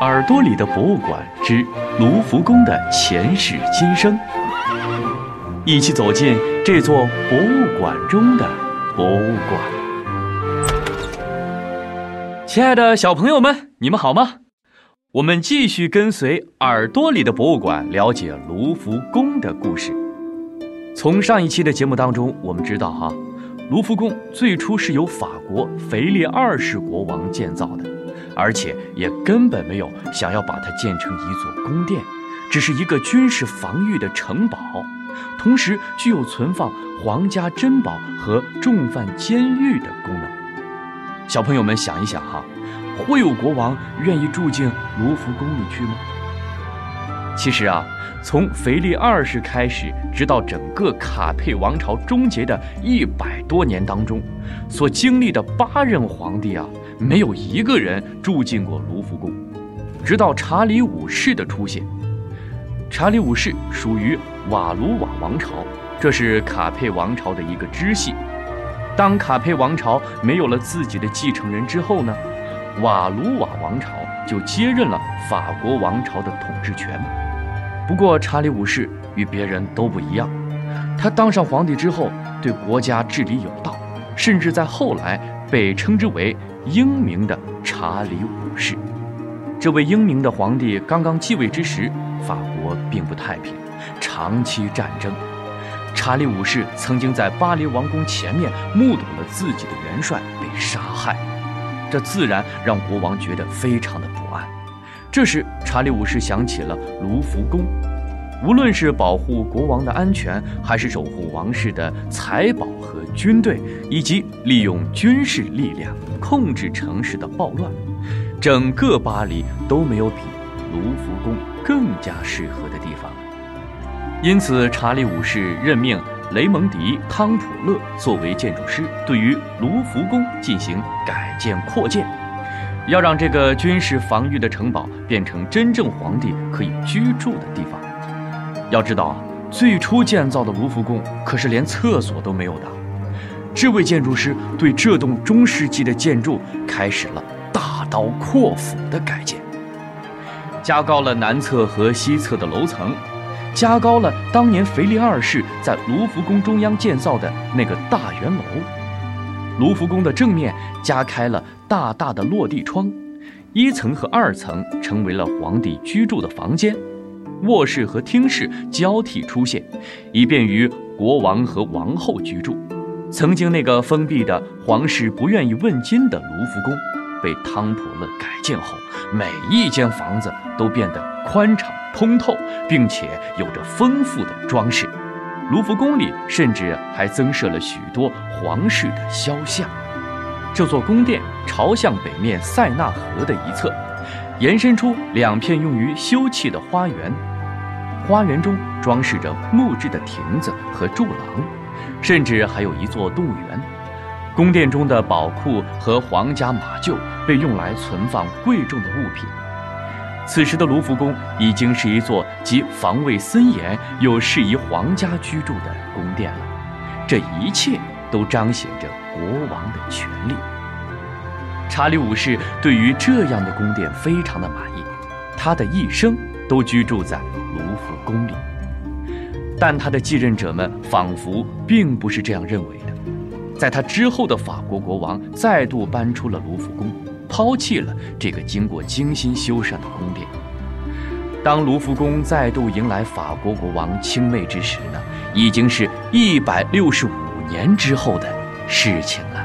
耳朵里的博物馆之卢浮宫的前世今生，一起走进这座博物馆中的博物馆。亲爱的小朋友们，你们好吗？我们继续跟随耳朵里的博物馆了解卢浮宫的故事。从上一期的节目当中，我们知道哈，卢浮宫最初是由法国腓力二世国王建造的。而且也根本没有想要把它建成一座宫殿，只是一个军事防御的城堡，同时具有存放皇家珍宝和重犯监狱的功能。小朋友们想一想哈，会有国王愿意住进卢浮宫里去吗？其实啊，从腓力二世开始，直到整个卡佩王朝终结的一百多年当中，所经历的八任皇帝啊。没有一个人住进过卢浮宫，直到查理五世的出现。查理五世属于瓦卢瓦王朝，这是卡佩王朝的一个支系。当卡佩王朝没有了自己的继承人之后呢，瓦卢瓦王朝就接任了法国王朝的统治权。不过查理五世与别人都不一样，他当上皇帝之后对国家治理有道，甚至在后来被称之为。英明的查理五世，这位英明的皇帝刚刚继位之时，法国并不太平，长期战争。查理五世曾经在巴黎王宫前面目睹了自己的元帅被杀害，这自然让国王觉得非常的不安。这时，查理五世想起了卢浮宫。无论是保护国王的安全，还是守护王室的财宝和军队，以及利用军事力量控制城市的暴乱，整个巴黎都没有比卢浮宫更加适合的地方。因此，查理五世任命雷蒙迪·汤普勒作为建筑师，对于卢浮宫进行改建扩建，要让这个军事防御的城堡变成真正皇帝可以居住的地方。要知道啊，最初建造的卢浮宫可是连厕所都没有的。这位建筑师对这栋中世纪的建筑开始了大刀阔斧的改建，加高了南侧和西侧的楼层，加高了当年腓力二世在卢浮宫中央建造的那个大圆楼。卢浮宫的正面加开了大大的落地窗，一层和二层成为了皇帝居住的房间。卧室和厅室交替出现，以便于国王和王后居住。曾经那个封闭的皇室不愿意问津的卢浮宫，被汤普勒改建后，每一间房子都变得宽敞通透，并且有着丰富的装饰。卢浮宫里甚至还增设了许多皇室的肖像。这座宫殿朝向北面塞纳河的一侧。延伸出两片用于休憩的花园，花园中装饰着木质的亭子和柱廊，甚至还有一座动物园。宫殿中的宝库和皇家马厩被用来存放贵重的物品。此时的卢浮宫已经是一座既防卫森严又适宜皇家居住的宫殿了。这一切都彰显着国王的权力。查理五世对于这样的宫殿非常的满意，他的一生都居住在卢浮宫里。但他的继任者们仿佛并不是这样认为的。在他之后的法国国王再度搬出了卢浮宫，抛弃了这个经过精心修缮的宫殿。当卢浮宫再度迎来法国国王亲妹之时呢，已经是一百六十五年之后的事情了。